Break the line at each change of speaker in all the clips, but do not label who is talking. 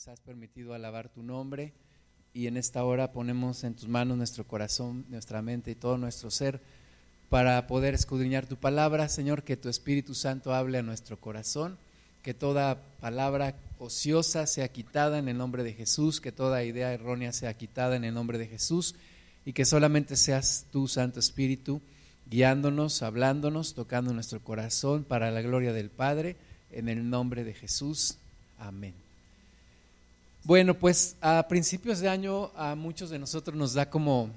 nos has permitido alabar tu nombre y en esta hora ponemos en tus manos nuestro corazón, nuestra mente y todo nuestro ser para poder escudriñar tu palabra, Señor, que tu Espíritu Santo hable a nuestro corazón, que toda palabra ociosa sea quitada en el nombre de Jesús, que toda idea errónea sea quitada en el nombre de Jesús y que solamente seas tú, Santo Espíritu, guiándonos, hablándonos, tocando nuestro corazón para la gloria del Padre, en el nombre de Jesús. Amén. Bueno, pues a principios de año a muchos de nosotros nos da como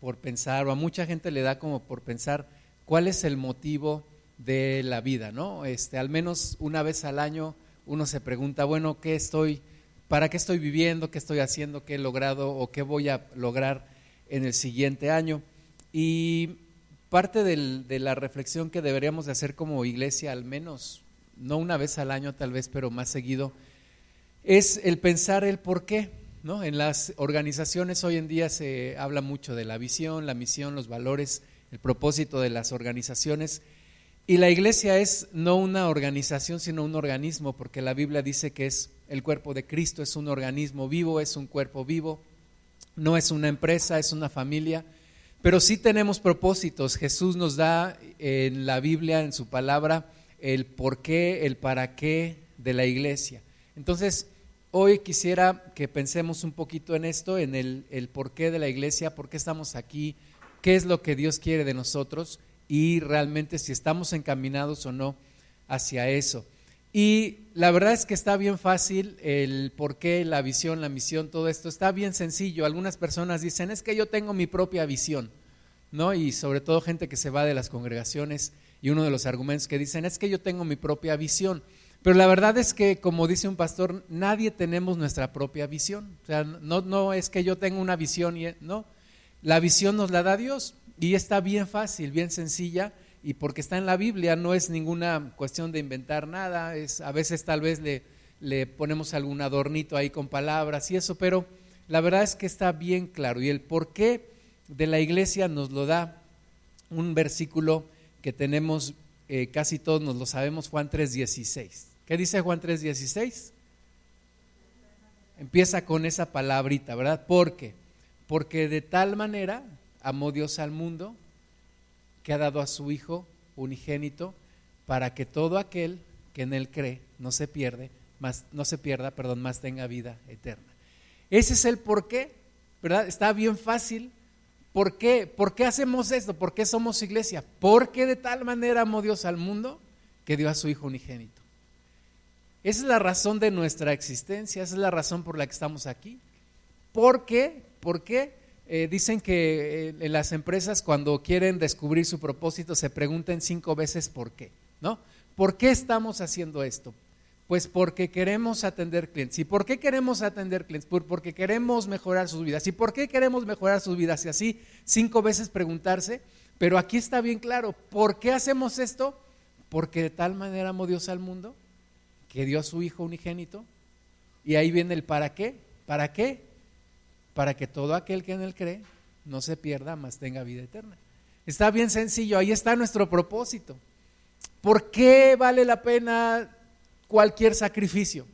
por pensar, o a mucha gente le da como por pensar cuál es el motivo de la vida, ¿no? Este, al menos una vez al año uno se pregunta, bueno, ¿qué estoy, para qué estoy viviendo, qué estoy haciendo, qué he logrado o qué voy a lograr en el siguiente año? Y parte de la reflexión que deberíamos de hacer como iglesia, al menos, no una vez al año tal vez, pero más seguido, es el pensar el por qué. ¿no? En las organizaciones hoy en día se habla mucho de la visión, la misión, los valores, el propósito de las organizaciones. Y la iglesia es no una organización, sino un organismo, porque la Biblia dice que es el cuerpo de Cristo, es un organismo vivo, es un cuerpo vivo, no es una empresa, es una familia, pero sí tenemos propósitos. Jesús nos da en la Biblia, en su palabra, el por qué, el para qué de la iglesia. Entonces, hoy quisiera que pensemos un poquito en esto, en el, porqué de la iglesia, por qué estamos aquí, qué es lo que Dios quiere de nosotros y realmente si estamos encaminados o no hacia eso. Y la verdad es que está bien fácil el por qué, la visión, la misión, todo esto está bien sencillo. Algunas personas dicen, es que yo tengo mi propia visión, ¿no? Y sobre todo gente que se va de las congregaciones y uno de los argumentos que dicen es que yo tengo mi propia visión. Pero la verdad es que, como dice un pastor, nadie tenemos nuestra propia visión. O sea, no, es que yo tenga una visión, y, no. La visión nos la da Dios y está bien fácil, bien sencilla y porque está en la Biblia, no es ninguna cuestión de inventar nada, es, a veces tal vez le, le ponemos algún adornito ahí con palabras y eso, pero la verdad es que está bien claro. Y el porqué de la iglesia nos lo da un versículo que tenemos, eh, casi todos nos lo sabemos, Juan 3.16. ¿Qué dice Juan 3.16? Empieza con esa palabrita, ¿verdad? ¿Por qué? Porque de tal manera amó Dios al mundo que ha dado a su Hijo unigénito para que todo aquel que en él cree no se pierde, más, no se pierda, perdón, más tenga vida eterna. Ese es el por qué, ¿verdad? Está bien fácil. ¿Por qué? ¿Por qué hacemos esto? ¿Por qué somos iglesia? Porque de tal manera amó Dios al mundo que dio a su Hijo unigénito. Esa es la razón de nuestra existencia, esa es la razón por la que estamos aquí. ¿Por qué? ¿Por qué? Eh, dicen que eh, las empresas cuando quieren descubrir su propósito se preguntan cinco veces por qué, ¿no? ¿Por qué estamos haciendo esto? Pues porque queremos atender clientes. ¿Y por qué queremos atender clientes? Porque queremos mejorar sus vidas. ¿Y por qué queremos mejorar sus vidas? Y así cinco veces preguntarse. Pero aquí está bien claro, ¿por qué hacemos esto? Porque de tal manera amó Dios al mundo que dio a su Hijo unigénito. Y ahí viene el para qué. ¿Para qué? para que todo aquel que en él cree no se pierda, mas tenga vida eterna. Está bien sencillo, ahí está nuestro propósito. ¿Por qué vale la pena cualquier sacrificio?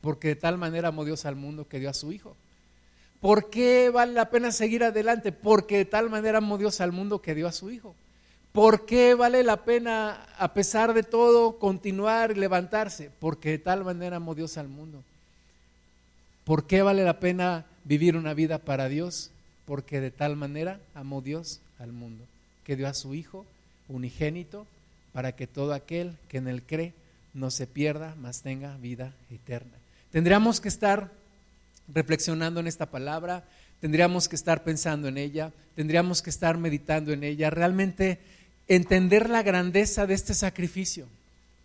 Porque de tal manera amó Dios al mundo que dio a su Hijo. ¿Por qué vale la pena seguir adelante? Porque de tal manera amó Dios al mundo que dio a su Hijo. ¿Por qué vale la pena, a pesar de todo, continuar y levantarse? Porque de tal manera amó Dios al mundo. ¿Por qué vale la pena vivir una vida para Dios, porque de tal manera amó Dios al mundo, que dio a su Hijo unigénito para que todo aquel que en él cree no se pierda, mas tenga vida eterna. Tendríamos que estar reflexionando en esta palabra, tendríamos que estar pensando en ella, tendríamos que estar meditando en ella, realmente entender la grandeza de este sacrificio,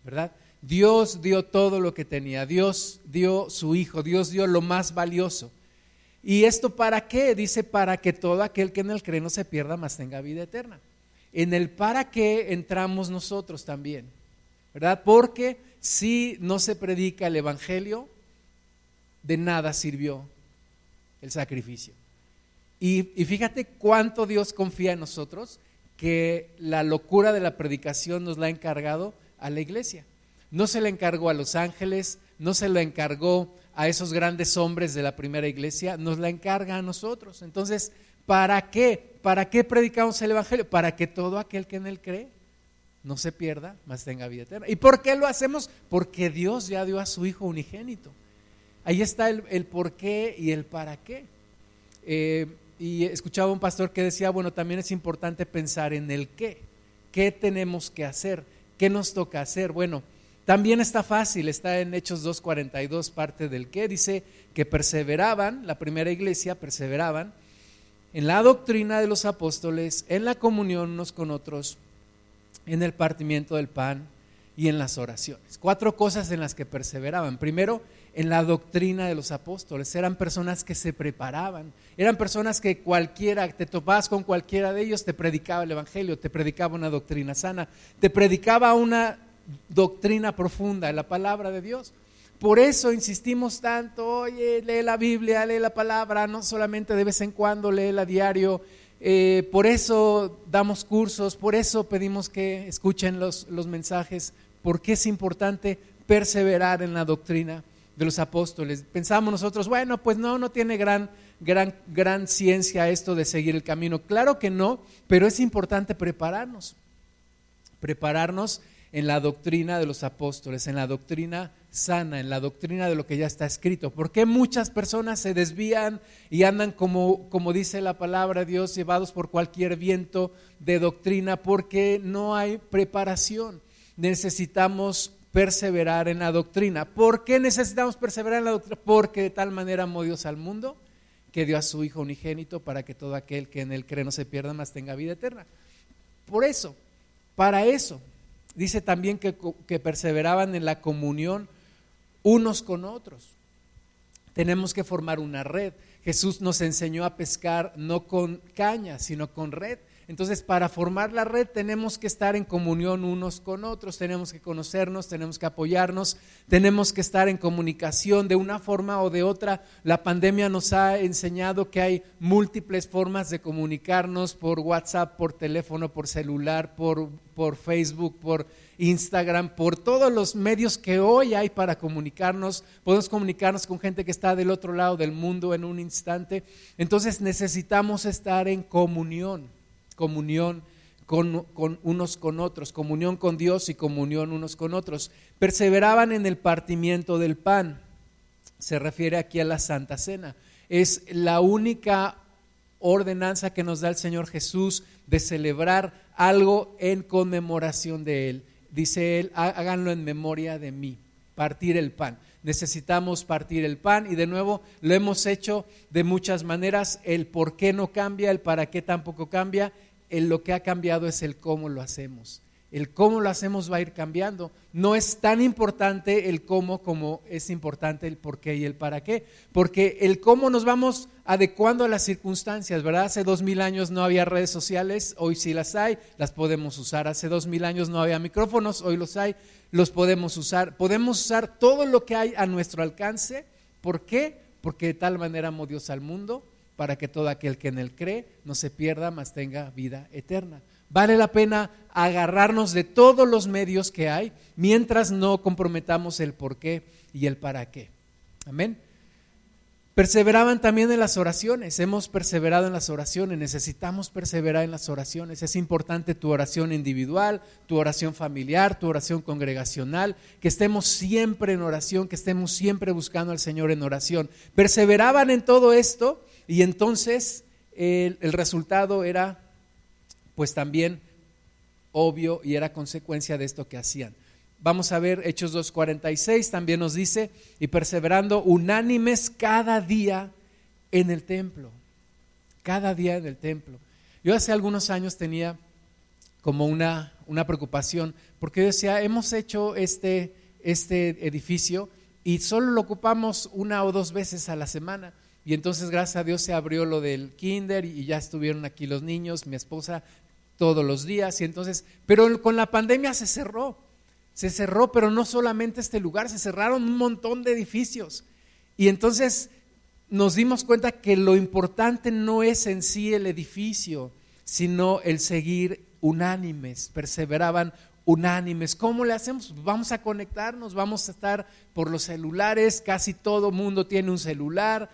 ¿verdad? Dios dio todo lo que tenía, Dios dio su Hijo, Dios dio lo más valioso. ¿Y esto para qué? Dice, para que todo aquel que en él cree no se pierda, más tenga vida eterna. En el para qué entramos nosotros también, ¿verdad? Porque si no se predica el Evangelio, de nada sirvió el sacrificio. Y, y, fíjate cuánto Dios confía en nosotros, que la locura de la predicación nos la ha encargado a la iglesia. No se le encargó a los ángeles, no se lo encargó a esos grandes hombres de la primera iglesia, nos la encarga a nosotros. Entonces, ¿para qué? ¿Para qué predicamos el Evangelio? Para que todo aquel que en él cree no se pierda, más tenga vida eterna. ¿Y por qué lo hacemos? Porque Dios ya dio a su Hijo unigénito. Ahí está el, por qué y el para qué. Eh, y escuchaba un pastor que decía, bueno, también es importante pensar en el qué. ¿Qué tenemos que hacer? ¿Qué nos toca hacer? Bueno, también está fácil, está en Hechos 2.42, parte del qué. Dice que perseveraban, la primera iglesia perseveraban en la doctrina de los apóstoles, en la comunión unos con otros, en el partimiento del pan y en las oraciones. Cuatro cosas en las que perseveraban. Primero, en la doctrina de los apóstoles. Eran personas que se preparaban. Eran personas que cualquiera, te topabas con cualquiera de ellos, te predicaba el Evangelio, te predicaba una doctrina sana, te predicaba una doctrina profunda, la palabra de Dios. Por eso insistimos tanto, oye, lee la Biblia, lee la palabra, no solamente de vez en cuando, lee a diario. Eh, por eso damos cursos, por eso pedimos que escuchen los, los mensajes, porque es importante perseverar en la doctrina de los apóstoles. Pensamos nosotros, bueno, pues no, no tiene gran, gran, gran ciencia esto de seguir el camino. Claro que no, pero es importante prepararnos, prepararnos en la doctrina de los apóstoles, en la doctrina sana, en la doctrina de lo que ya está escrito. porque muchas personas se desvían y andan como, como dice la palabra de Dios, llevados por cualquier viento de doctrina? Porque no hay preparación. Necesitamos perseverar en la doctrina. ¿Por qué necesitamos perseverar en la doctrina? Porque de tal manera amó Dios al mundo que dio a su Hijo unigénito para que todo aquel que en él cree no se pierda, más tenga vida eterna. Por eso, para eso, dice también que, que perseveraban en la comunión unos con otros. Tenemos que formar una red. Jesús nos enseñó a pescar no con caña, sino con red. Entonces, para formar la red tenemos que estar en comunión unos con otros, tenemos que conocernos, tenemos que apoyarnos, tenemos que estar en comunicación de una forma o de otra. La pandemia nos ha enseñado que hay múltiples formas de comunicarnos por WhatsApp, por teléfono, por celular, por, Facebook, por Instagram, por todos los medios que hoy hay para comunicarnos. Podemos comunicarnos con gente que está del otro lado del mundo en un instante. Entonces necesitamos estar en comunión comunión con, unos con otros, comunión con Dios y comunión unos con otros. Perseveraban en el partimiento del pan. Se refiere aquí a la Santa Cena. Es la única ordenanza que nos da el Señor Jesús de celebrar algo en conmemoración de Él. Dice Él, háganlo en memoria de mí, partir el pan. Necesitamos partir el pan y de nuevo lo hemos hecho de muchas maneras. El por qué no cambia, el para qué tampoco cambia lo que ha cambiado es el cómo lo hacemos. El cómo lo hacemos va a ir cambiando. No es tan importante el cómo como es importante el por qué y el para qué. Porque el cómo nos vamos adecuando a las circunstancias, ¿verdad? Hace dos mil años no había redes sociales, hoy sí las hay, las podemos usar. Hace dos mil años no había micrófonos, hoy los hay, los podemos usar. Podemos usar todo lo que hay a nuestro alcance. ¿Por qué? Porque de tal manera amó Dios al mundo para que todo aquel que en él cree no se pierda, mas tenga vida eterna. Vale la pena agarrarnos de todos los medios que hay mientras no comprometamos el por qué y el para qué. Amén. Perseveraban también en las oraciones. Hemos perseverado en las oraciones. Necesitamos perseverar en las oraciones. Es importante tu oración individual, tu oración familiar, tu oración congregacional. Que estemos siempre en oración, que estemos siempre buscando al Señor en oración. Perseveraban en todo esto y entonces el, resultado era pues también obvio y era consecuencia de esto que hacían. Vamos a ver Hechos 2.46, también nos dice, y perseverando unánimes cada día en el templo, cada día en el templo. Yo hace algunos años tenía como una, una preocupación, porque decía, hemos hecho este, este edificio y solo lo ocupamos una o dos veces a la semana. Y entonces, gracias a Dios, se abrió lo del kinder y ya estuvieron aquí los niños, mi esposa, todos los días. Y entonces, pero con la pandemia se cerró. Se cerró, pero no solamente este lugar, se cerraron un montón de edificios. Y entonces nos dimos cuenta que lo importante no es en sí el edificio, sino el seguir unánimes, perseveraban unánimes. ¿Cómo le hacemos? Vamos a conectarnos, vamos a estar por los celulares, casi todo mundo tiene un celular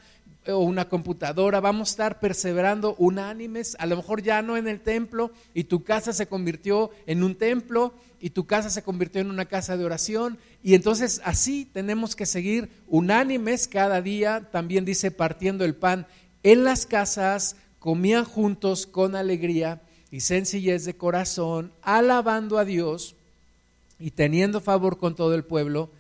o una computadora, vamos a estar perseverando unánimes, a lo mejor ya no en el templo y tu casa se convirtió en un templo y tu casa se convirtió en una casa de oración y entonces así tenemos que seguir unánimes cada día, también dice partiendo el pan en las casas, comían juntos con alegría y sencillez de corazón, alabando a Dios y teniendo favor con todo el pueblo.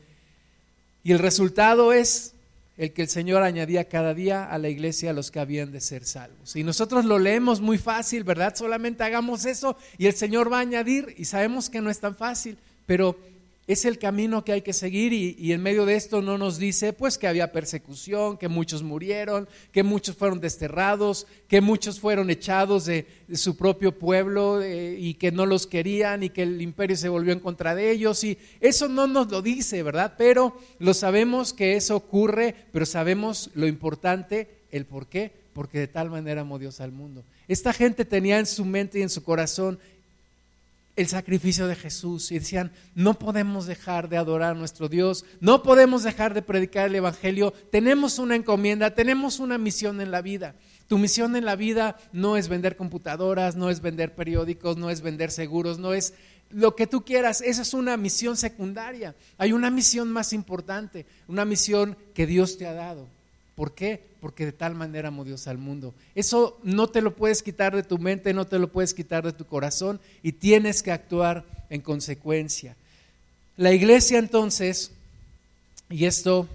Y el resultado es el que el Señor añadía cada día a la iglesia a los que habían de ser salvos. Y nosotros lo leemos muy fácil, ¿verdad? Solamente hagamos eso y el Señor va a añadir y sabemos que no es tan fácil, pero es el camino que hay que seguir y, en medio de esto no nos dice pues que había persecución, que muchos murieron, que muchos fueron desterrados, que muchos fueron echados de, su propio pueblo eh, y que no los querían y que el imperio se volvió en contra de ellos y eso no nos lo dice, ¿verdad? Pero lo sabemos que eso ocurre, pero sabemos lo importante, el por qué, porque de tal manera amó Dios al mundo. Esta gente tenía en su mente y en su corazón el sacrificio de Jesús y decían, no podemos dejar de adorar a nuestro Dios, no podemos dejar de predicar el Evangelio, tenemos una encomienda, tenemos una misión en la vida. Tu misión en la vida no es vender computadoras, no es vender periódicos, no es vender seguros, no es lo que tú quieras, esa es una misión secundaria. Hay una misión más importante, una misión que Dios te ha dado. ¿Por qué? Porque de tal manera amó Dios al mundo. Eso no te lo puedes quitar de tu mente, no te lo puedes quitar de tu corazón y tienes que actuar en consecuencia. La iglesia entonces, y esto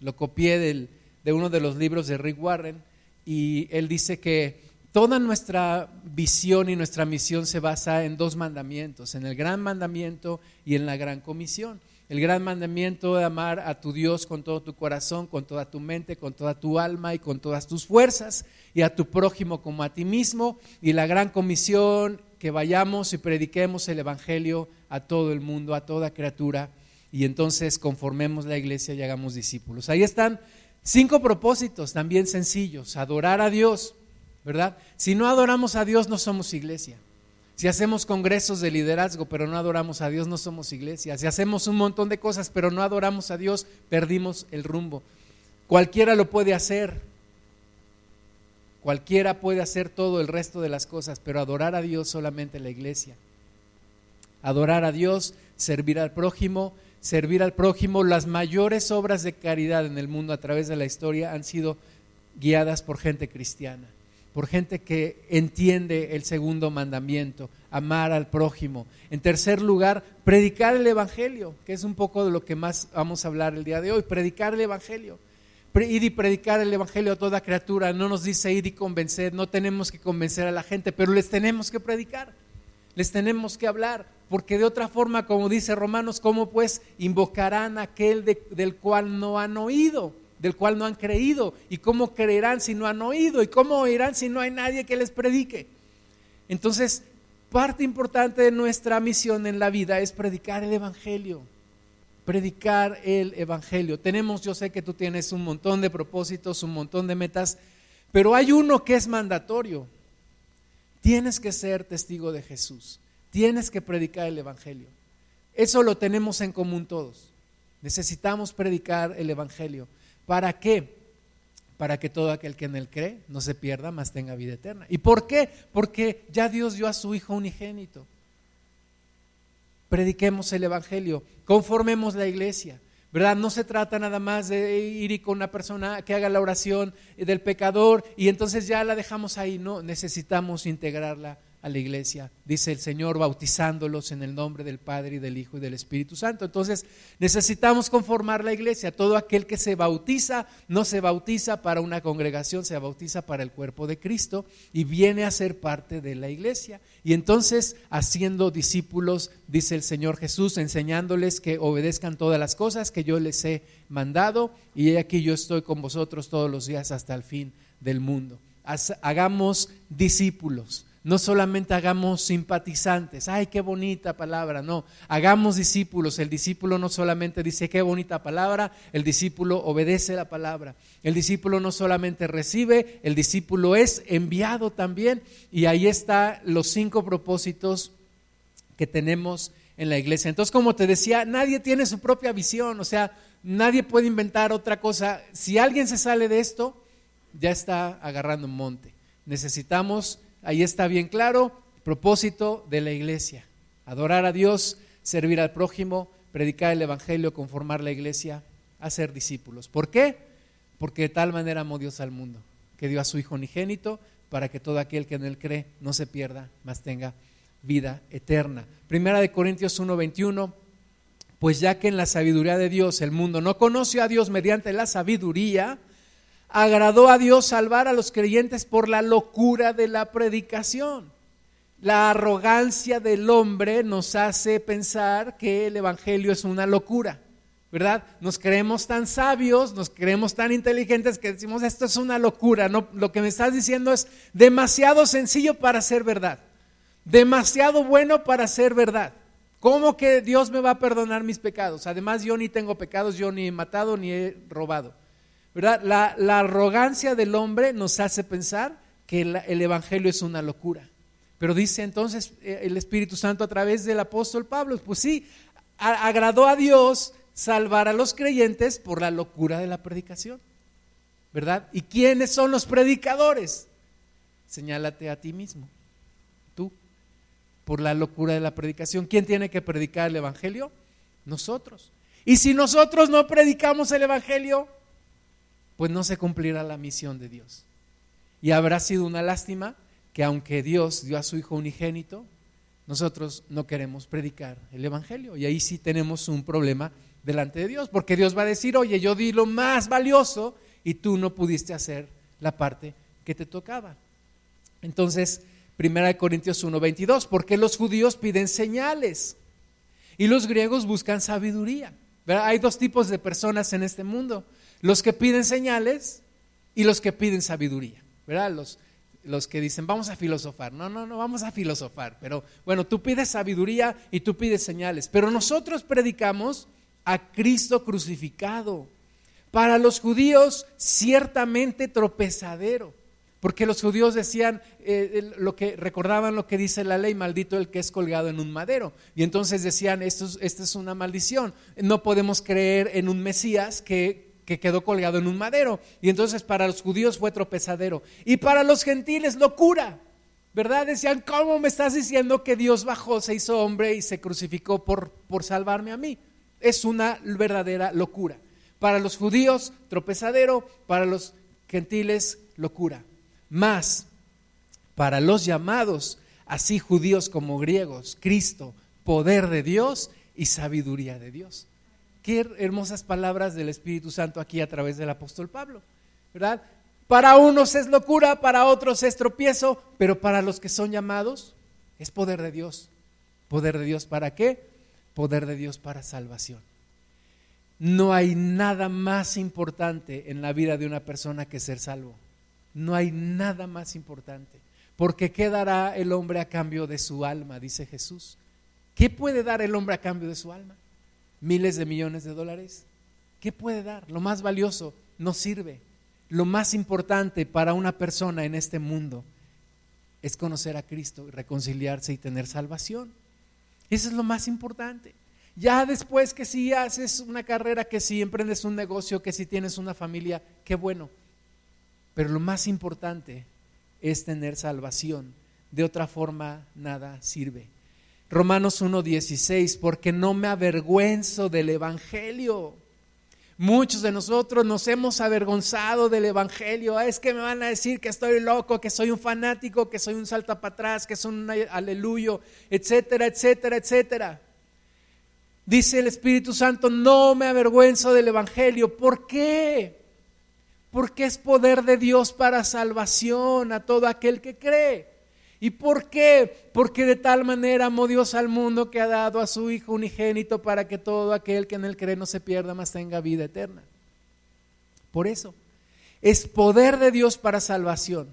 lo copié de uno de los libros de Rick Warren, y él dice que toda nuestra visión y nuestra misión se basa en dos mandamientos, en el gran mandamiento y en la gran comisión el gran mandamiento de amar a tu Dios con todo tu corazón, con toda tu mente, con toda tu alma y con todas tus fuerzas, y a tu prójimo como a ti mismo, y la gran comisión que vayamos y prediquemos el Evangelio a todo el mundo, a toda criatura, y entonces conformemos la iglesia y hagamos discípulos. Ahí están cinco propósitos también sencillos, adorar a Dios, ¿verdad? Si no adoramos a Dios no somos iglesia. Si hacemos congresos de liderazgo pero no adoramos a Dios, no somos iglesia. Si hacemos un montón de cosas pero no adoramos a Dios, perdimos el rumbo. Cualquiera lo puede hacer. Cualquiera puede hacer todo el resto de las cosas, pero adorar a Dios solamente la iglesia. Adorar a Dios, servir al prójimo, servir al prójimo. Las mayores obras de caridad en el mundo a través de la historia han sido guiadas por gente cristiana por gente que entiende el segundo mandamiento, amar al prójimo. En tercer lugar, predicar el Evangelio, que es un poco de lo que más vamos a hablar el día de hoy, predicar el Evangelio. Ir y predicar el Evangelio a toda criatura, no nos dice ir y convencer, no tenemos que convencer a la gente, pero les tenemos que predicar, les tenemos que hablar, porque de otra forma, como dice Romanos, ¿cómo pues invocarán aquel del cual no han oído? Del cual no han creído. ¿Y cómo creerán si no han oído? ¿Y cómo oirán si no hay nadie que les predique? Entonces, parte importante de nuestra misión en la vida es predicar el Evangelio. Predicar el Evangelio. Tenemos, yo sé que tú tienes un montón de propósitos, un montón de metas, pero hay uno que es mandatorio. Tienes que ser testigo de Jesús. Tienes que predicar el Evangelio. Eso lo tenemos en común todos. Necesitamos predicar el Evangelio. ¿Para qué? Para que todo aquel que en él cree no se pierda, más tenga vida eterna. ¿Y por qué? Porque ya Dios dio a su Hijo unigénito. Prediquemos el Evangelio, conformemos la iglesia. ¿verdad? No se trata nada más de ir y con una persona que haga la oración del pecador y entonces ya la dejamos ahí, no, necesitamos integrarla a la iglesia, dice el Señor, bautizándolos en el nombre del Padre y del Hijo y del Espíritu Santo. Entonces necesitamos conformar la iglesia. Todo aquel que se bautiza no se bautiza para una congregación, se bautiza para el cuerpo de Cristo y viene a ser parte de la iglesia. Y entonces haciendo discípulos, dice el Señor Jesús, enseñándoles que obedezcan todas las cosas que yo les he mandado y aquí yo estoy con vosotros todos los días hasta el fin del mundo. Hagamos discípulos no solamente hagamos simpatizantes, ay, qué bonita palabra, no, hagamos discípulos. El discípulo no solamente dice qué bonita palabra, el discípulo obedece la palabra. El discípulo no solamente recibe, el discípulo es enviado también. Y ahí están los cinco propósitos que tenemos en la iglesia. Entonces, como te decía, nadie tiene su propia visión, o sea, nadie puede inventar otra cosa. Si alguien se sale de esto, ya está agarrando un monte. Necesitamos, ahí está bien claro, propósito de la iglesia. Adorar a Dios, servir al prójimo, predicar el Evangelio, conformar la iglesia, hacer discípulos. ¿Por qué? Porque de tal manera amó Dios al mundo, que dio a su Hijo unigénito para que todo aquel que en él cree no se pierda, mas tenga vida eterna. Primera de Corintios 1:21, pues ya que en la sabiduría de Dios el mundo no conoció a Dios mediante la sabiduría, agradó a Dios salvar a los creyentes por la locura de la predicación. La arrogancia del hombre nos hace pensar que el Evangelio es una locura, ¿verdad? Nos creemos tan sabios, nos creemos tan inteligentes que decimos, esto es una locura, no, lo que me estás diciendo es demasiado sencillo para ser verdad, demasiado bueno para ser verdad. ¿Cómo que Dios me va a perdonar mis pecados? Además, yo ni tengo pecados, yo ni he matado ni he robado. ¿Verdad? La, arrogancia del hombre nos hace pensar que el Evangelio es una locura. Pero dice entonces eh, el Espíritu Santo a través del apóstol Pablo, pues sí, agradó a Dios salvar a los creyentes por la locura de la predicación. ¿Verdad? ¿Y quiénes son los predicadores? Señálate a ti mismo, tú, por la locura de la predicación. ¿Quién tiene que predicar el Evangelio? Nosotros. Y si nosotros no predicamos el Evangelio, pues no se cumplirá la misión de Dios. Y habrá sido una lástima que aunque Dios dio a su Hijo unigénito, nosotros no queremos predicar el Evangelio. Y ahí sí tenemos un problema delante de Dios, porque Dios va a decir, oye, yo di lo más valioso y tú no pudiste hacer la parte que te tocaba. Entonces, Primera de Corintios 1:22, porque los judíos piden señales y los griegos buscan sabiduría. Hay dos tipos de personas en este mundo, los que piden señales y los que piden sabiduría. ¿verdad? Los, los que dicen, vamos a filosofar. No, no, no, vamos a filosofar. Pero bueno, tú pides sabiduría y tú pides señales. Pero nosotros predicamos a Cristo crucificado. Para los judíos, ciertamente tropezadero. Porque los judíos decían, eh, lo que recordaban lo que dice la ley, maldito el que es colgado en un madero. Y entonces decían, esto, esto es una maldición. No podemos creer en un Mesías que que quedó colgado en un madero. Y entonces para los judíos fue tropezadero. Y para los gentiles locura. ¿Verdad? Decían, ¿cómo me estás diciendo que Dios bajó, se hizo hombre y se crucificó por, por salvarme a mí? Es una verdadera locura. Para los judíos, tropezadero, para los gentiles, locura. Más, para los llamados, así judíos como griegos, Cristo, poder de Dios y sabiduría de Dios. Qué hermosas palabras del Espíritu Santo aquí a través del apóstol Pablo, ¿verdad? Para unos es locura, para otros es tropiezo, pero para los que son llamados es poder de Dios. ¿Poder de Dios para qué? Poder de Dios para salvación. No hay nada más importante en la vida de una persona que ser salvo. No hay nada más importante. Porque ¿qué dará el hombre a cambio de su alma? Dice Jesús. ¿Qué puede dar el hombre a cambio de su alma? Miles de millones de dólares? ¿Qué puede dar? Lo más valioso no sirve. Lo más importante para una persona en este mundo es conocer a Cristo reconciliarse y tener salvación. Eso es lo más importante. Ya después que si haces una carrera, que si emprendes un negocio, que si tienes una familia, qué bueno. Pero lo más importante es tener salvación. De otra forma, nada sirve. Romanos 1.16, porque no me avergüenzo del Evangelio. Muchos de nosotros nos hemos avergonzado del Evangelio. Ah, es que me van a decir que estoy loco, que soy un fanático, que soy un salta para atrás, que soy un aleluyo, etcétera, etcétera, etcétera. Dice el Espíritu Santo, no me avergüenzo del Evangelio. ¿Por qué? Porque es poder de Dios para salvación a todo aquel que cree. ¿Y por qué? Porque de tal manera amó Dios al mundo que ha dado a su Hijo unigénito para que todo aquel que en él cree no se pierda, mas tenga vida eterna. Por eso, es poder de Dios para salvación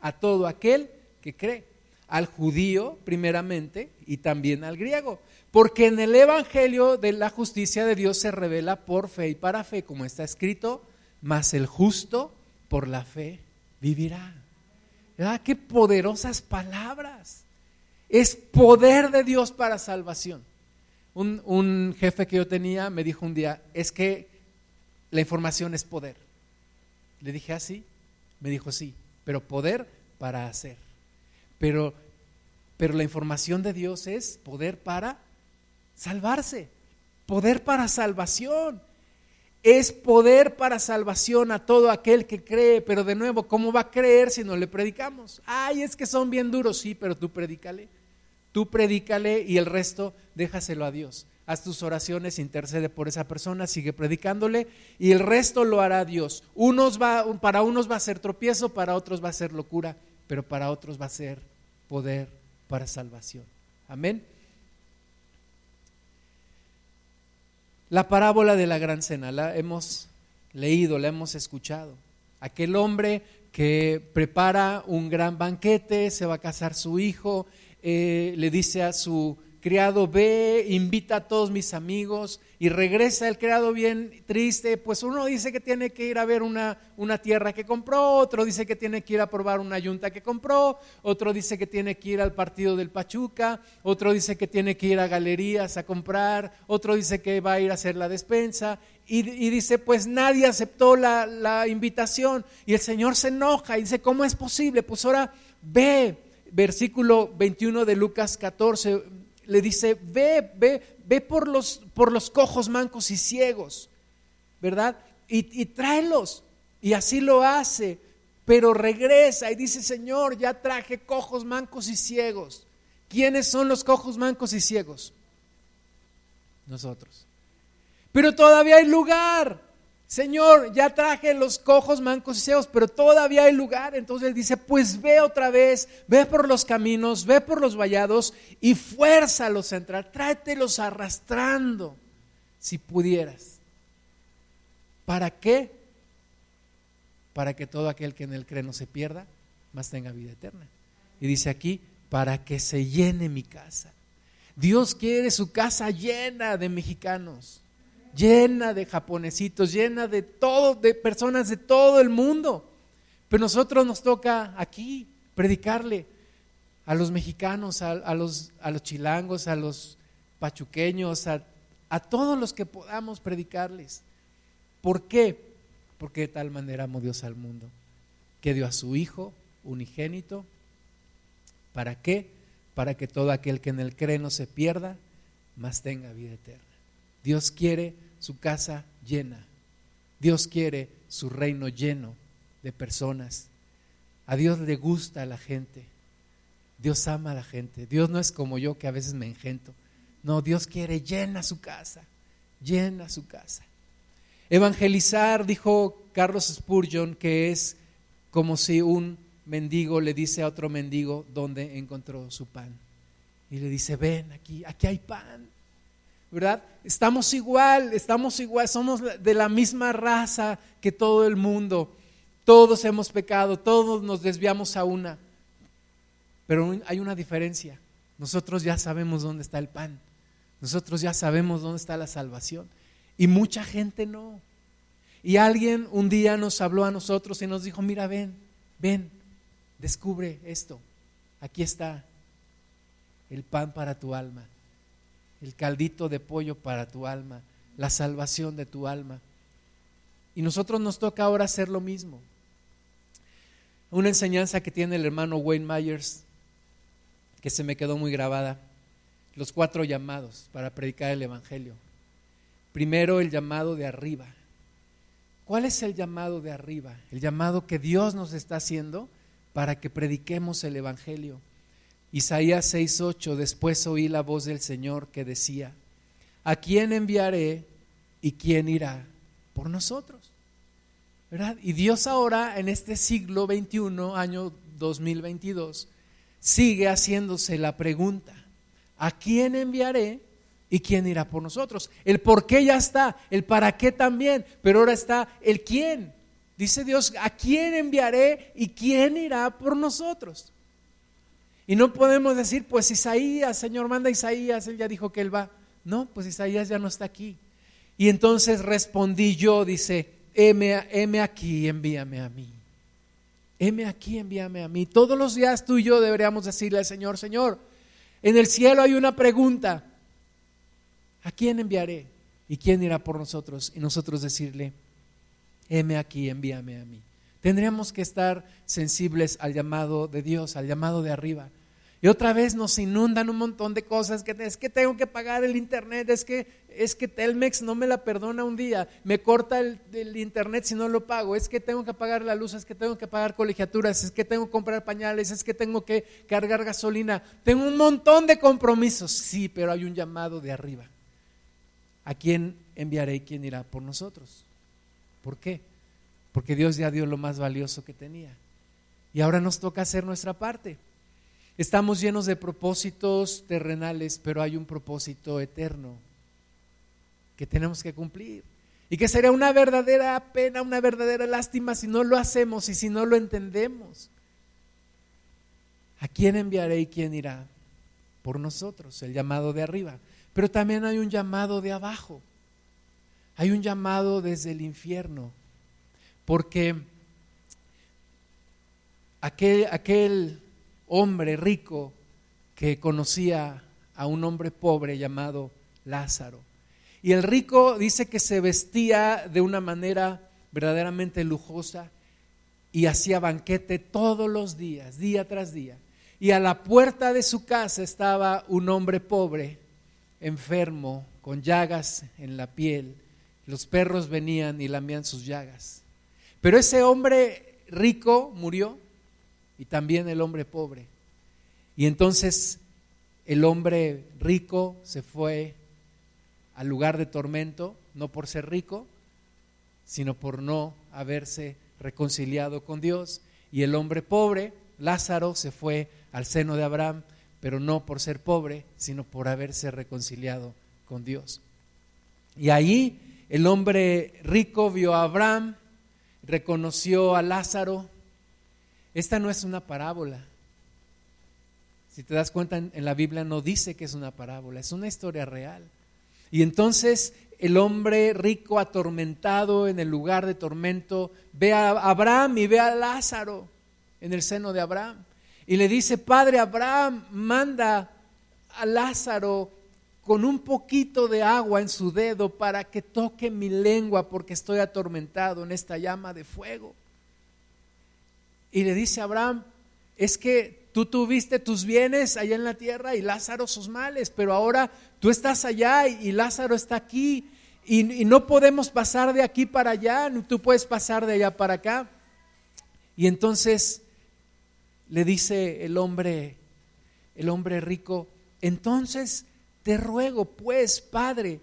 a todo aquel que cree, al judío primeramente y también al griego. Porque en el Evangelio de la justicia de Dios se revela por fe y para fe, como está escrito, mas el justo por la fe vivirá. Qué poderosas palabras. Es poder de Dios para salvación. Un, un jefe que yo tenía me dijo un día, es que la información es poder. Le dije así, ¿Ah, me dijo sí, pero poder para hacer. Pero, pero la información de Dios es poder para salvarse, poder para salvación. Es poder para salvación a todo aquel que cree, pero de nuevo, ¿cómo va a creer si no le predicamos? Ay, es que son bien duros, sí, pero tú predícale. Tú predícale y el resto déjaselo a Dios haz tus oraciones, intercede por esa persona, sigue predicándole y el resto lo hará Dios. Unos va, para unos va a ser tropiezo, para otros va a ser locura, pero para otros va a ser poder para salvación. Amén. La parábola de la gran cena la hemos leído, la hemos escuchado. Aquel hombre que prepara un gran banquete, se va a casar su hijo, eh, le dice a su criado ve, invita a todos mis amigos y regresa el criado bien triste, pues uno dice que tiene que ir a ver una, una, tierra que compró, otro dice que tiene que ir a probar una yunta que compró, otro dice que tiene que ir al partido del Pachuca, otro dice que tiene que ir a galerías a comprar, otro dice que va a ir a hacer la despensa y, y dice, pues nadie aceptó la, la invitación y el Señor se enoja y dice, ¿cómo es posible? Pues ahora ve, versículo 21 de Lucas 14 le dice, ve, ve, ve por los, por los cojos, mancos y ciegos, ¿verdad? Y, y tráelos. Y así lo hace, pero regresa y dice, Señor, ya traje cojos, mancos y ciegos. ¿Quiénes son los cojos, mancos y ciegos? Nosotros. Pero todavía hay lugar. Señor, ya traje los cojos, mancos y ciegos, pero todavía hay lugar. Entonces dice, pues ve otra vez, ve por los caminos, ve por los vallados y fuérzalos a entrar, tráetelos arrastrando, si pudieras. ¿Para qué? Para que todo aquel que en él cree no se pierda, más tenga vida eterna. Y dice aquí, para que se llene mi casa. Dios quiere su casa llena de mexicanos llena de japonesitos, llena de todo, de personas de todo el mundo. Pero nosotros nos toca aquí predicarle a los mexicanos, a, los, a los chilangos, a los pachuqueños, a, a todos los que podamos predicarles. ¿Por qué? Porque de tal manera amó Dios al mundo, que dio a su Hijo unigénito. ¿Para qué? Para que todo aquel que en él cree no se pierda, mas tenga vida eterna. Dios quiere su casa llena. Dios quiere su reino lleno de personas. A Dios le gusta la gente. Dios ama a la gente. Dios no es como yo que a veces me engento. No, Dios quiere llena su casa, llena su casa. Evangelizar, dijo Carlos Spurgeon, que es como si un mendigo le dice a otro mendigo dónde encontró su pan. Y le dice, ven aquí, aquí hay pan. ¿Verdad? Estamos igual, estamos igual, somos de la misma raza que todo el mundo. Todos hemos pecado, todos nos desviamos a una. Pero hay una diferencia. Nosotros ya sabemos dónde está el pan. Nosotros ya sabemos dónde está la salvación. Y mucha gente no. Y alguien un día nos habló a nosotros y nos dijo, mira, ven, ven, descubre esto. Aquí está el pan para tu alma el caldito de pollo para tu alma, la salvación de tu alma. Y nosotros nos toca ahora hacer lo mismo. Una enseñanza que tiene el hermano Wayne Myers, que se me quedó muy grabada, los cuatro llamados para predicar el Evangelio. Primero el llamado de arriba. ¿Cuál es el llamado de arriba? El llamado que Dios nos está haciendo para que prediquemos el Evangelio. Isaías 6:8, después oí la voz del Señor que decía, ¿a quién enviaré y quién irá por nosotros? ¿Verdad? Y Dios ahora, en este siglo 21, año 2022, sigue haciéndose la pregunta, ¿a quién enviaré y quién irá por nosotros? El por qué ya está, el para qué también, pero ahora está el quién. Dice Dios, ¿a quién enviaré y quién irá por nosotros? Y no podemos decir, pues Isaías, Señor, manda Isaías, él ya dijo que él va. No, pues Isaías ya no está aquí. Y entonces respondí yo, dice, heme, aquí, envíame a mí. Heme aquí, envíame a mí. Todos los días tú y yo deberíamos decirle al Señor, Señor, en el cielo hay una pregunta. ¿A quién enviaré? ¿Y quién irá por nosotros? Y nosotros decirle, heme aquí, envíame a mí. Tendríamos que estar sensibles al llamado de Dios, al llamado de arriba. Y otra vez nos inundan un montón de cosas, que es que tengo que pagar el internet, es que, es que Telmex no me la perdona un día, me corta el, el, internet si no lo pago, es que tengo que pagar la luz, es que tengo que pagar colegiaturas, es que tengo que comprar pañales, es que tengo que cargar gasolina. Tengo un montón de compromisos, sí, pero hay un llamado de arriba. ¿A quién enviaré y quién irá por nosotros? ¿Por qué? Porque Dios ya dio lo más valioso que tenía. Y ahora nos toca hacer nuestra parte. Estamos llenos de propósitos terrenales, pero hay un propósito eterno que tenemos que cumplir. Y que sería una verdadera pena, una verdadera lástima si no lo hacemos y si no lo entendemos. ¿A quién enviaré y quién irá? Por nosotros, el llamado de arriba. Pero también hay un llamado de abajo. Hay un llamado desde el infierno. Porque aquel, aquel hombre rico que conocía a un hombre pobre llamado Lázaro. Y el rico dice que se vestía de una manera verdaderamente lujosa y hacía banquete todos los días, día tras día. Y a la puerta de su casa estaba un hombre pobre, enfermo, con llagas en la piel. Los perros venían y lamían sus llagas. Pero ese hombre rico murió y también el hombre pobre. Y entonces el hombre rico se fue al lugar de tormento, no por ser rico, sino por no haberse reconciliado con Dios. Y el hombre pobre, Lázaro, se fue al seno de Abraham, pero no por ser pobre, sino por haberse reconciliado con Dios. Y ahí el hombre rico vio a Abraham, reconoció a Lázaro. Esta no es una parábola. Si te das cuenta, en, la Biblia no dice que es una parábola, es una historia real. Y entonces el hombre rico atormentado en el lugar de tormento ve a Abraham y ve a Lázaro en el seno de Abraham. Y le dice, Padre Abraham, manda a Lázaro con un poquito de agua en su dedo para que toque mi lengua porque estoy atormentado en esta llama de fuego. Y le dice Abraham, es que tú tuviste tus bienes allá en la tierra y Lázaro sus males, pero ahora tú estás allá y Lázaro está aquí y, y no podemos pasar de aquí para allá, tú puedes pasar de allá para acá. Y entonces le dice el hombre, el hombre rico, entonces te ruego, pues, Padre,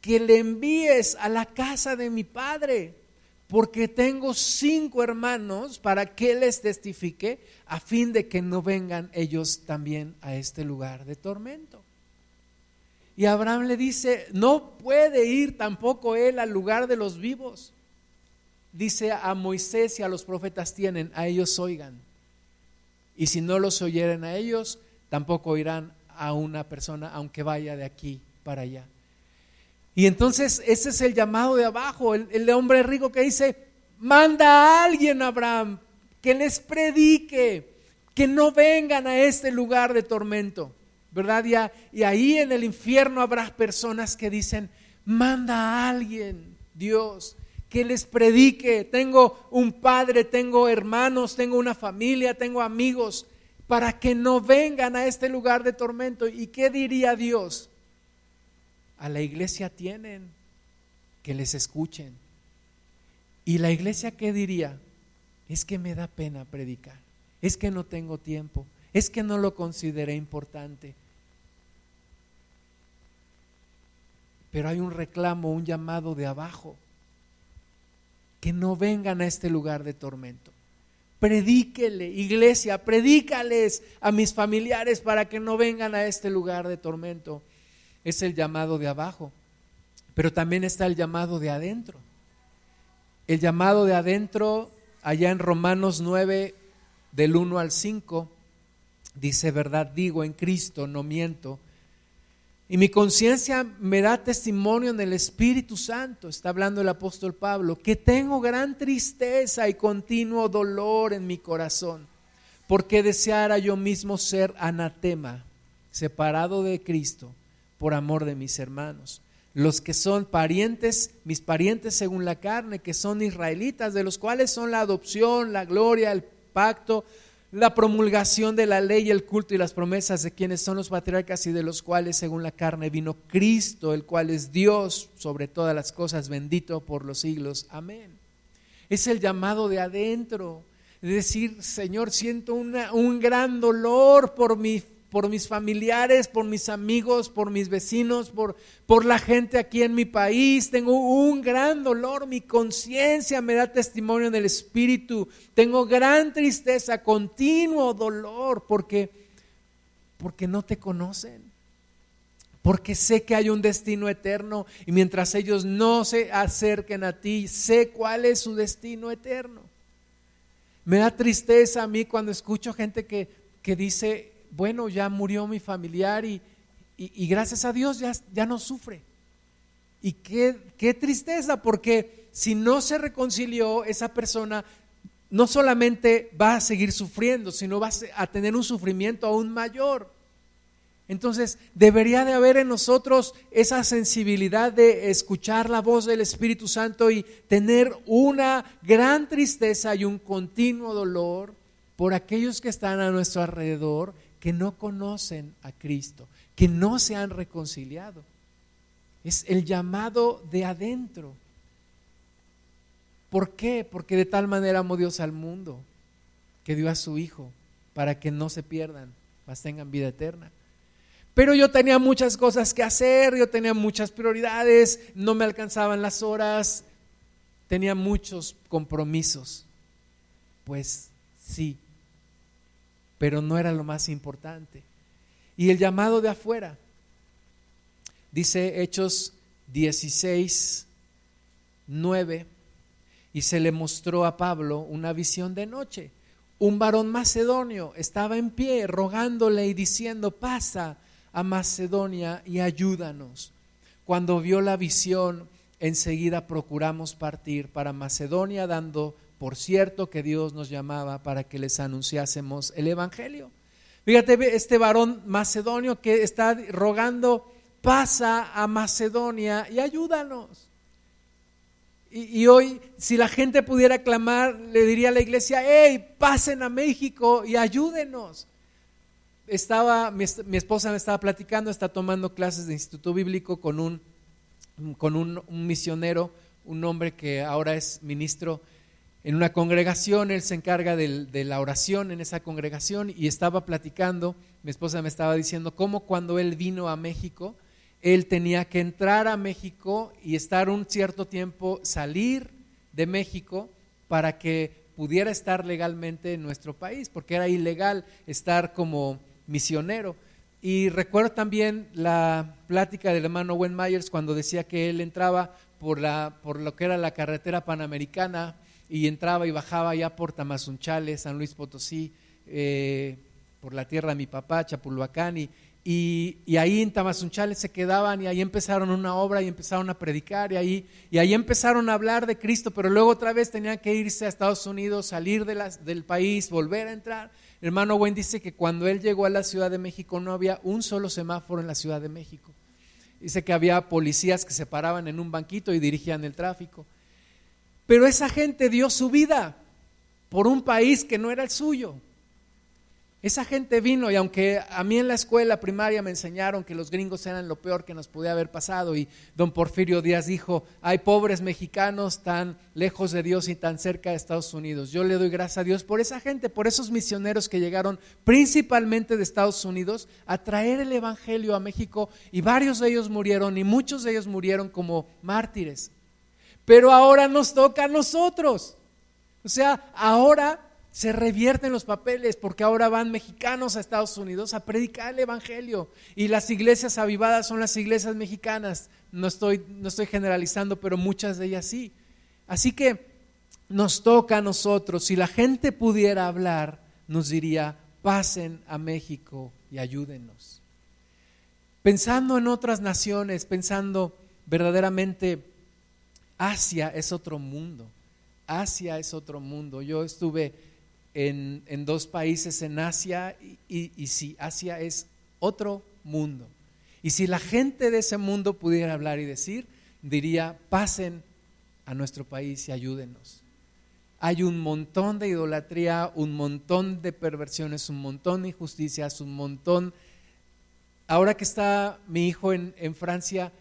que le envíes a la casa de mi Padre, porque tengo cinco hermanos para que les testifique, a fin de que no vengan ellos también a este lugar de tormento. Y Abraham le dice, no puede ir tampoco él al lugar de los vivos. Dice a Moisés y a los profetas tienen, a ellos oigan. Y si no los oyeren a ellos, tampoco irán a una persona, aunque vaya de aquí para allá. Y entonces ese es el llamado de abajo, el, hombre rico que dice, manda a alguien, Abraham, que les predique, que no vengan a este lugar de tormento, ¿verdad? Y, y ahí en el infierno habrá personas que dicen, manda a alguien, Dios, que les predique. Tengo un padre, tengo hermanos, tengo una familia, tengo amigos para que no vengan a este lugar de tormento. ¿Y qué diría Dios? A la iglesia tienen que les escuchen. ¿Y la iglesia qué diría? Es que me da pena predicar, es que no tengo tiempo, es que no lo consideré importante. Pero hay un reclamo, un llamado de abajo, que no vengan a este lugar de tormento predíquele, iglesia, predícales a mis familiares para que no vengan a este lugar de tormento. Es el llamado de abajo, pero también está el llamado de adentro. El llamado de adentro, allá en Romanos 9, del 1 al 5, dice, verdad digo en Cristo, no miento y mi conciencia me da testimonio en el Espíritu Santo, está hablando el apóstol Pablo, que tengo gran tristeza y continuo dolor en mi corazón, porque deseara yo mismo ser anatema, separado de Cristo, por amor de mis hermanos. Los que son parientes, mis parientes según la carne, que son israelitas, de los cuales son la adopción, la gloria, el pacto, la promulgación de la ley, el culto y las promesas de quienes son los patriarcas y de los cuales según la carne vino Cristo, el cual es Dios sobre todas las cosas, bendito por los siglos. Amén. Es el llamado de adentro, de decir, Señor, siento un gran dolor por mi por mis familiares, por mis amigos, por mis vecinos, por, por la gente aquí en mi país. Tengo un gran dolor, mi conciencia me da testimonio del Espíritu. Tengo gran tristeza, continuo dolor, porque, porque no te conocen. Porque sé que hay un destino eterno y mientras ellos no se acerquen a ti, sé cuál es su destino eterno. Me da tristeza a mí cuando escucho gente que, que dice, bueno, ya murió mi familiar y, gracias a Dios ya, ya no sufre. Y qué, qué tristeza, porque si no se reconcilió, esa persona no solamente va a seguir sufriendo, sino va a tener un sufrimiento aún mayor. Entonces, debería de haber en nosotros esa sensibilidad de escuchar la voz del Espíritu Santo y tener una gran tristeza y un continuo dolor por aquellos que están a nuestro alrededor que no conocen a Cristo, que no se han reconciliado. Es el llamado de adentro. ¿Por qué? Porque de tal manera amó Dios al mundo que dio a su Hijo para que no se pierdan, mas tengan vida eterna. Pero yo tenía muchas cosas que hacer, yo tenía muchas prioridades, no me alcanzaban las horas, tenía muchos compromisos. Pues sí, pero no era lo más importante. Y el llamado de afuera, dice Hechos 16, 9, y se le mostró a Pablo una visión de noche. Un varón macedonio estaba en pie rogándole y diciendo, pasa a Macedonia y ayúdanos. Cuando vio la visión, enseguida procuramos partir para Macedonia dando por cierto que Dios nos llamaba para que les anunciásemos el Evangelio. Fíjate, este varón macedonio que está rogando, pasa a Macedonia y ayúdanos. Y, hoy, si la gente pudiera clamar, le diría a la iglesia, hey, pasen a México y ayúdenos. Estaba, mi, esposa me estaba platicando, está tomando clases de instituto bíblico con un, con un misionero, un hombre que ahora es ministro en una congregación, él se encarga de, la oración en esa congregación y estaba platicando, mi esposa me estaba diciendo cómo cuando él vino a México, él tenía que entrar a México y estar un cierto tiempo, salir de México para que pudiera estar legalmente en nuestro país, porque era ilegal estar como misionero. Y recuerdo también la plática del hermano Wen Myers cuando decía que él entraba por, la, por lo que era la carretera panamericana y entraba y bajaba ya por Tamazunchales, San Luis Potosí, eh, por la tierra de mi papá, Chapulhuacán, y, y, ahí en Tamazunchales se quedaban y ahí empezaron una obra y empezaron a predicar y ahí, y ahí empezaron a hablar de Cristo, pero luego otra vez tenían que irse a Estados Unidos, salir del país, volver a entrar. Hermano Buen dice que cuando él llegó a la Ciudad de México no había un solo semáforo en la Ciudad de México. Dice que había policías que se paraban en un banquito y dirigían el tráfico. Pero esa gente dio su vida por un país que no era el suyo. Esa gente vino y aunque a mí en la escuela primaria me enseñaron que los gringos eran lo peor que nos podía haber pasado y don Porfirio Díaz dijo, hay pobres mexicanos tan lejos de Dios y tan cerca de Estados Unidos. Yo le doy gracias a Dios por esa gente, por esos misioneros que llegaron principalmente de Estados Unidos a traer el Evangelio a México y varios de ellos murieron y muchos de ellos murieron como mártires. Pero ahora nos toca a nosotros. O sea, ahora se revierten los papeles porque ahora van mexicanos a Estados Unidos a predicar el Evangelio. Y las iglesias avivadas son las iglesias mexicanas. No estoy, no estoy generalizando, pero muchas de ellas sí. Así que nos toca a nosotros. Si la gente pudiera hablar, nos diría, pasen a México y ayúdenos. Pensando en otras naciones, pensando verdaderamente Asia es otro mundo. Asia es otro mundo. Yo estuve en, dos países en Asia y, y, sí, Asia es otro mundo. Y si la gente de ese mundo pudiera hablar y decir, diría, pasen a nuestro país y ayúdenos. Hay un montón de idolatría, un montón de perversiones, un montón de injusticias, un montón... Ahora que está mi hijo en, en Francia,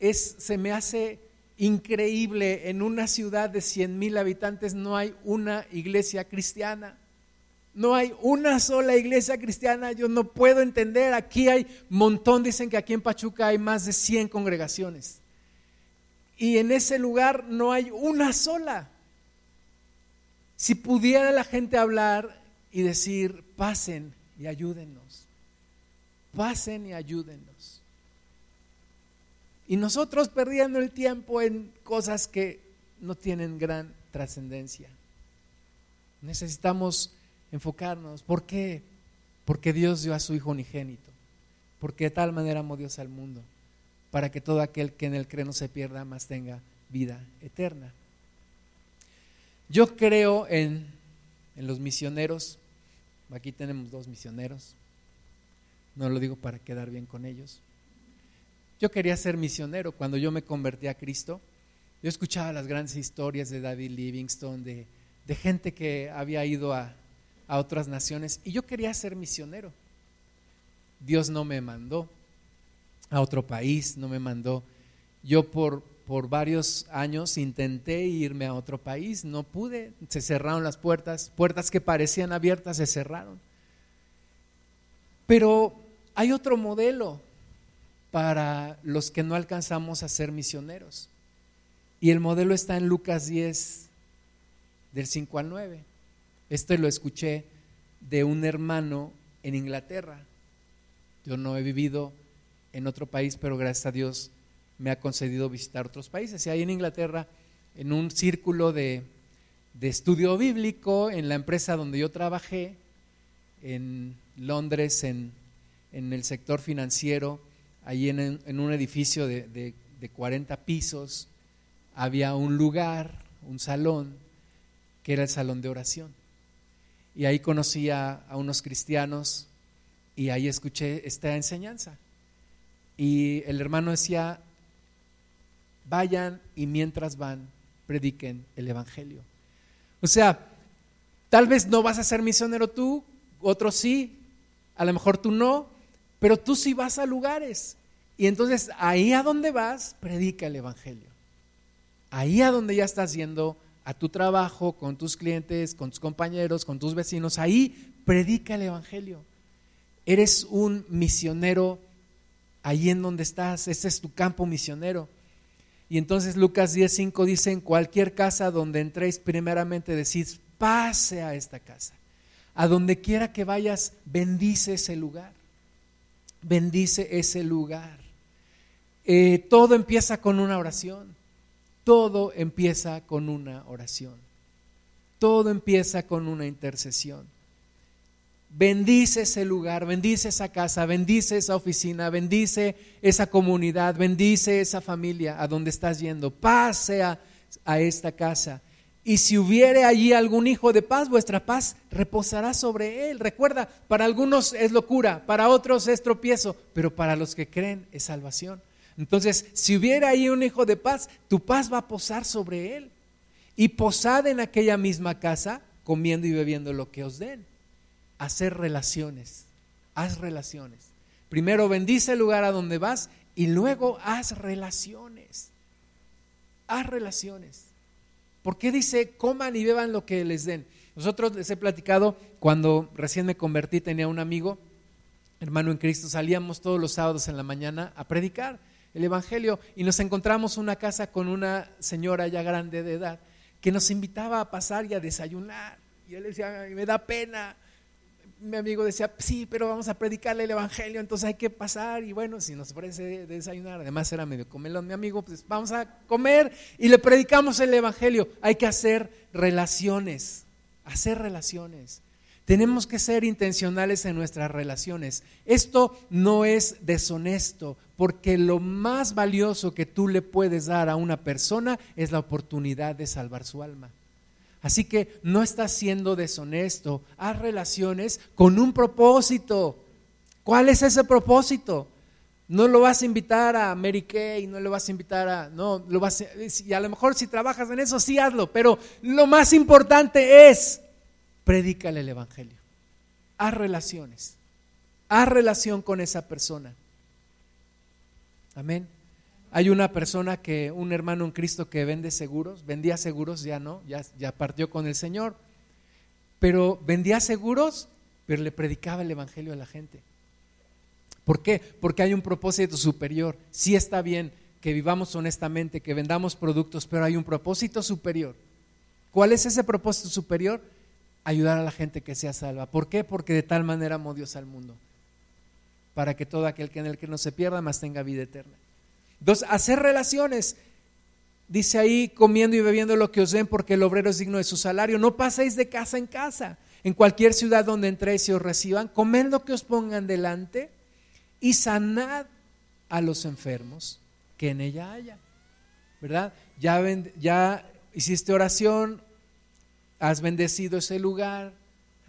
es, se me hace increíble, en una ciudad de 100 mil habitantes no hay una iglesia cristiana. No hay una sola iglesia cristiana, yo no puedo entender. Aquí hay montón, dicen que aquí en Pachuca hay más de 100 congregaciones. Y en ese lugar no hay una sola. Si pudiera la gente hablar y decir, pasen y ayúdenos, pasen y ayúdenos. Y nosotros perdiendo el tiempo en cosas que no tienen gran trascendencia. Necesitamos enfocarnos. ¿Por qué? Porque Dios dio a su Hijo unigénito. Porque de tal manera amó Dios al mundo, para que todo aquel que en él cree no se pierda, más tenga vida eterna. Yo creo en, en los misioneros. Aquí tenemos dos misioneros. No lo digo para quedar bien con ellos. Yo quería ser misionero cuando yo me convertí a Cristo. Yo escuchaba las grandes historias de David Livingstone, de, de gente que había ido a, a otras naciones y yo quería ser misionero. Dios no me mandó a otro país, no me mandó. Yo por, por varios años intenté irme a otro país, no pude, se cerraron las puertas, puertas que parecían abiertas se cerraron. Pero hay otro modelo para los que no alcanzamos a ser misioneros. Y el modelo está en Lucas 10, del 5 al 9. Esto lo escuché de un hermano en Inglaterra. Yo no he vivido en otro país, pero gracias a Dios me ha concedido visitar otros países. Y ahí en Inglaterra, en un círculo de, estudio bíblico, en la empresa donde yo trabajé, en Londres, en, el sector financiero, ahí en, un edificio de, de, de 40 pisos, había un lugar, un salón, que era el salón de oración y ahí conocí a, unos cristianos y ahí escuché esta enseñanza. Y el hermano decía, vayan y mientras van, prediquen el Evangelio. O sea, tal vez no vas a ser misionero tú, otros sí, a lo mejor tú no, pero tú sí vas a lugares. Y entonces ahí a donde vas, predica el Evangelio. Ahí a donde ya estás yendo, a tu trabajo, con tus clientes, con tus compañeros, con tus vecinos. Ahí predica el Evangelio. Eres un misionero ahí en donde estás. Ese es tu campo misionero. Y entonces Lucas 10.5 dice, en cualquier casa donde entréis, primeramente decís, pase a esta casa. A donde quiera que vayas, bendice ese lugar. Bendice ese lugar. Eh, todo empieza con una oración. Todo empieza con una oración. Todo empieza con una intercesión. Bendice ese lugar, bendice esa casa, bendice esa oficina, bendice esa comunidad, bendice esa familia a donde estás yendo. Pase a, esta casa. Y si hubiere allí algún hijo de paz, vuestra paz reposará sobre él. Recuerda, para algunos es locura, para otros es tropiezo, pero para los que creen es salvación. Entonces, si hubiera ahí un hijo de paz, tu paz va a posar sobre él. Y posad en aquella misma casa, comiendo y bebiendo lo que os den. Hacer relaciones, haz relaciones. Primero bendice el lugar a donde vas y luego haz relaciones. Haz relaciones. ¿Por qué dice coman y beban lo que les den? Nosotros les he platicado, cuando recién me convertí tenía un amigo, hermano en Cristo, salíamos todos los sábados en la mañana a predicar el Evangelio y nos encontramos una casa con una señora ya grande de edad que nos invitaba a pasar y a desayunar. Y él decía, me da pena. Mi amigo decía, sí, pero vamos a predicarle el Evangelio, entonces hay que pasar. Y bueno, si nos parece desayunar, además era medio comelón mi amigo, pues vamos a comer y le predicamos el Evangelio. Hay que hacer relaciones, hacer relaciones. Tenemos que ser intencionales en nuestras relaciones. Esto no es deshonesto, porque lo más valioso que tú le puedes dar a una persona es la oportunidad de salvar su alma. Así que no estás siendo deshonesto, haz relaciones con un propósito. ¿Cuál es ese propósito? No lo vas a invitar a Mary Kay, no lo vas a invitar a... No, lo vas a, y a lo mejor si trabajas en eso, sí hazlo, pero lo más importante es, predícale el Evangelio. Haz relaciones. Haz relación con esa persona. Amén. Hay una persona que, un hermano en Cristo que vende seguros, vendía seguros, ya no, ya, ya partió con el Señor, pero vendía seguros, pero le predicaba el Evangelio a la gente. ¿Por qué? Porque hay un propósito superior. Sí está bien que vivamos honestamente, que vendamos productos, pero hay un propósito superior. ¿Cuál es ese propósito superior? Ayudar a la gente que sea salva. ¿Por qué? Porque de tal manera amó Dios al mundo, para que todo aquel que en el que no se pierda, más tenga vida eterna. Entonces, hacer relaciones, dice ahí, comiendo y bebiendo lo que os den, porque el obrero es digno de su salario. No paséis de casa en casa. En cualquier ciudad donde entréis y os reciban, comed lo que os pongan delante y sanad a los enfermos que en ella haya. ¿Verdad? Ya, ya hiciste oración, has bendecido ese lugar,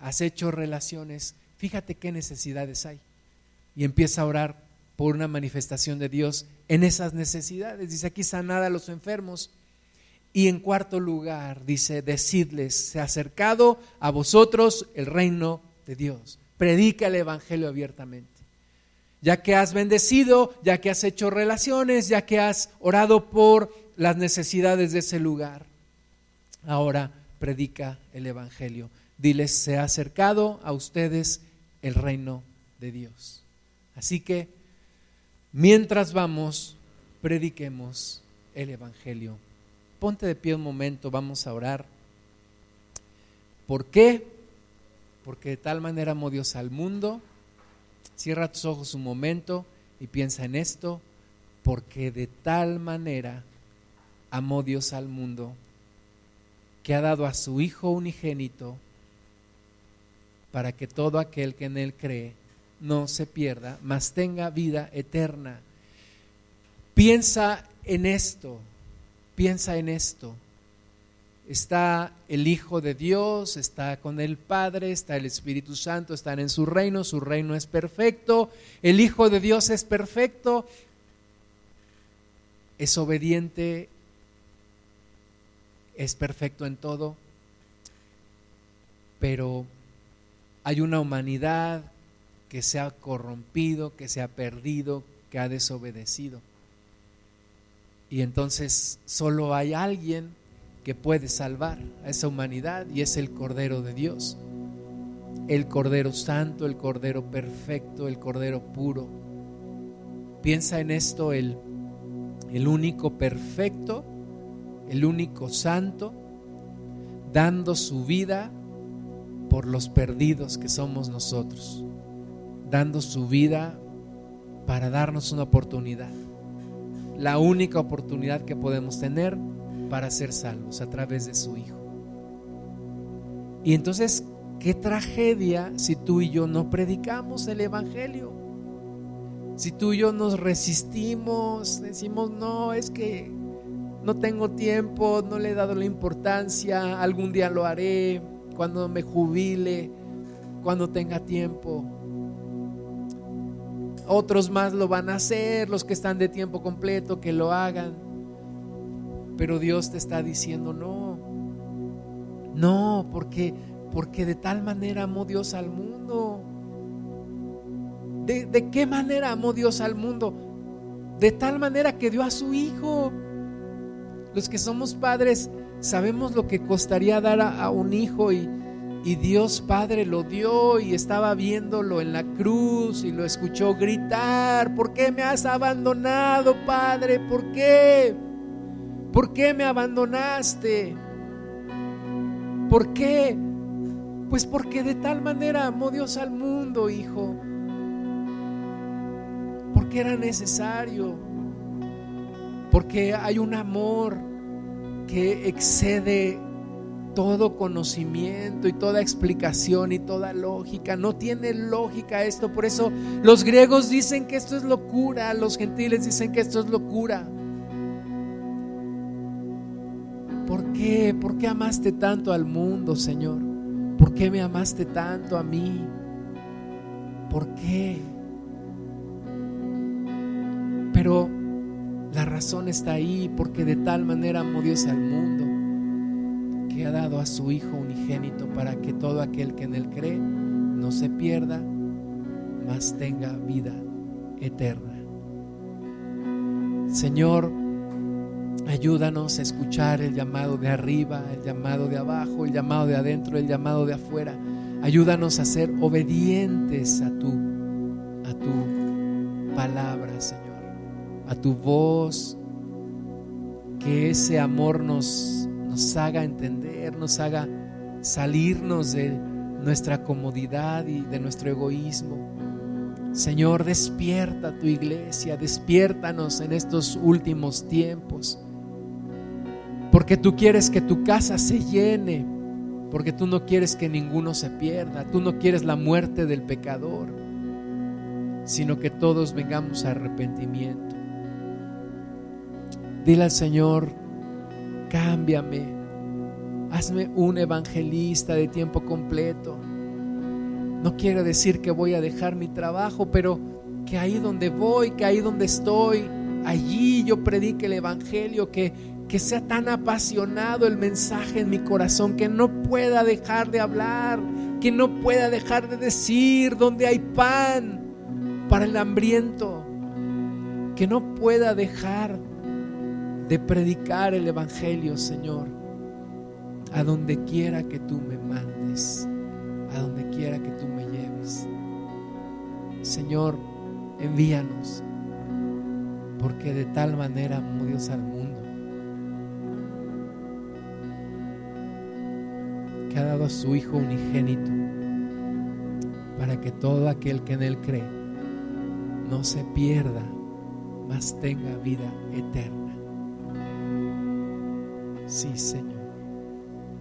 has hecho relaciones. Fíjate qué necesidades hay. Y empieza a orar por una manifestación de Dios en esas necesidades. Dice aquí sanad a los enfermos. Y en cuarto lugar, dice, decidles, se ha acercado a vosotros el reino de Dios. Predica el Evangelio abiertamente ya que has bendecido, ya que has hecho relaciones, ya que has orado por las necesidades de ese lugar. Ahora predica el Evangelio. Diles, se ha acercado a ustedes el reino de Dios. Así que, mientras vamos, prediquemos el Evangelio. Ponte de pie un momento, vamos a orar. ¿Por qué? Porque de tal manera amó Dios al mundo Cierra tus ojos un momento y piensa en esto, porque de tal manera amó Dios al mundo que ha dado a su Hijo unigénito para que todo aquel que en Él cree no se pierda, mas tenga vida eterna. Piensa en esto, piensa en esto. Está el Hijo de Dios, está con el Padre, está el Espíritu Santo, están en su reino, su reino es perfecto, el Hijo de Dios es perfecto, es obediente, es perfecto en todo, pero hay una humanidad que se ha corrompido, que se ha perdido, que ha desobedecido. Y entonces solo hay alguien que puede salvar a esa humanidad y es el Cordero de Dios. El Cordero Santo, el Cordero Perfecto, el Cordero Puro. Piensa en esto, el, el único perfecto, el único santo, dando su vida por los perdidos que somos nosotros, dando su vida para darnos una oportunidad, la única oportunidad que podemos tener para ser salvos a través de su Hijo. Y entonces, qué tragedia si tú y yo no predicamos el Evangelio. Si tú y yo nos resistimos, decimos, no, es que no tengo tiempo, no le he dado la importancia, algún día lo haré, cuando me jubile, cuando tenga tiempo. Otros más lo van a hacer, los que están de tiempo completo, que lo hagan. Pero Dios te está diciendo, no, no, porque, porque de tal manera amó Dios al mundo. ¿De, ¿De qué manera amó Dios al mundo? De tal manera que dio a su Hijo. Los que somos padres sabemos lo que costaría dar a, a un hijo y, y Dios Padre lo dio y estaba viéndolo en la cruz y lo escuchó gritar, ¿por qué me has abandonado, Padre? ¿Por qué? ¿Por qué me abandonaste? ¿Por qué? Pues porque de tal manera amó Dios al mundo, hijo. Porque era necesario. Porque hay un amor que excede todo conocimiento y toda explicación y toda lógica. No tiene lógica esto. Por eso los griegos dicen que esto es locura, los gentiles dicen que esto es locura. ¿Por qué? ¿Por qué amaste tanto al mundo, Señor? ¿Por qué me amaste tanto a mí? ¿Por qué? Pero la razón está ahí porque de tal manera amó Dios al mundo que ha dado a su Hijo unigénito para que todo aquel que en él cree no se pierda, mas tenga vida eterna. Señor, ayúdanos a escuchar el llamado de arriba, el llamado de abajo, el llamado de adentro, el llamado de afuera. Ayúdanos a ser obedientes a tu, a tu palabra, Señor, a tu voz. Que ese amor nos, nos haga entender, nos haga salirnos de nuestra comodidad y de nuestro egoísmo. Señor, despierta tu iglesia, despiértanos en estos últimos tiempos. Porque tú quieres que tu casa se llene, porque tú no quieres que ninguno se pierda, tú no quieres la muerte del pecador, sino que todos vengamos a arrepentimiento. Dile al Señor, cámbiame, hazme un evangelista de tiempo completo. No quiero decir que voy a dejar mi trabajo, pero que ahí donde voy, que ahí donde estoy, allí yo predique el Evangelio, que, que sea tan apasionado el mensaje en mi corazón, que no pueda dejar de hablar, que no pueda dejar de decir donde hay pan para el hambriento, que no pueda dejar de predicar el Evangelio, Señor, a donde quiera que tú me mandes, a donde quiera que tú me lleves. Señor, envíanos, porque de tal manera amó Dios al mundo, que ha dado a su Hijo unigénito, para que todo aquel que en Él cree no se pierda, mas tenga vida eterna. Sí, Señor.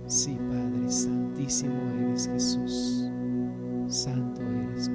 Sí, Padre, santísimo eres Jesús, santo eres.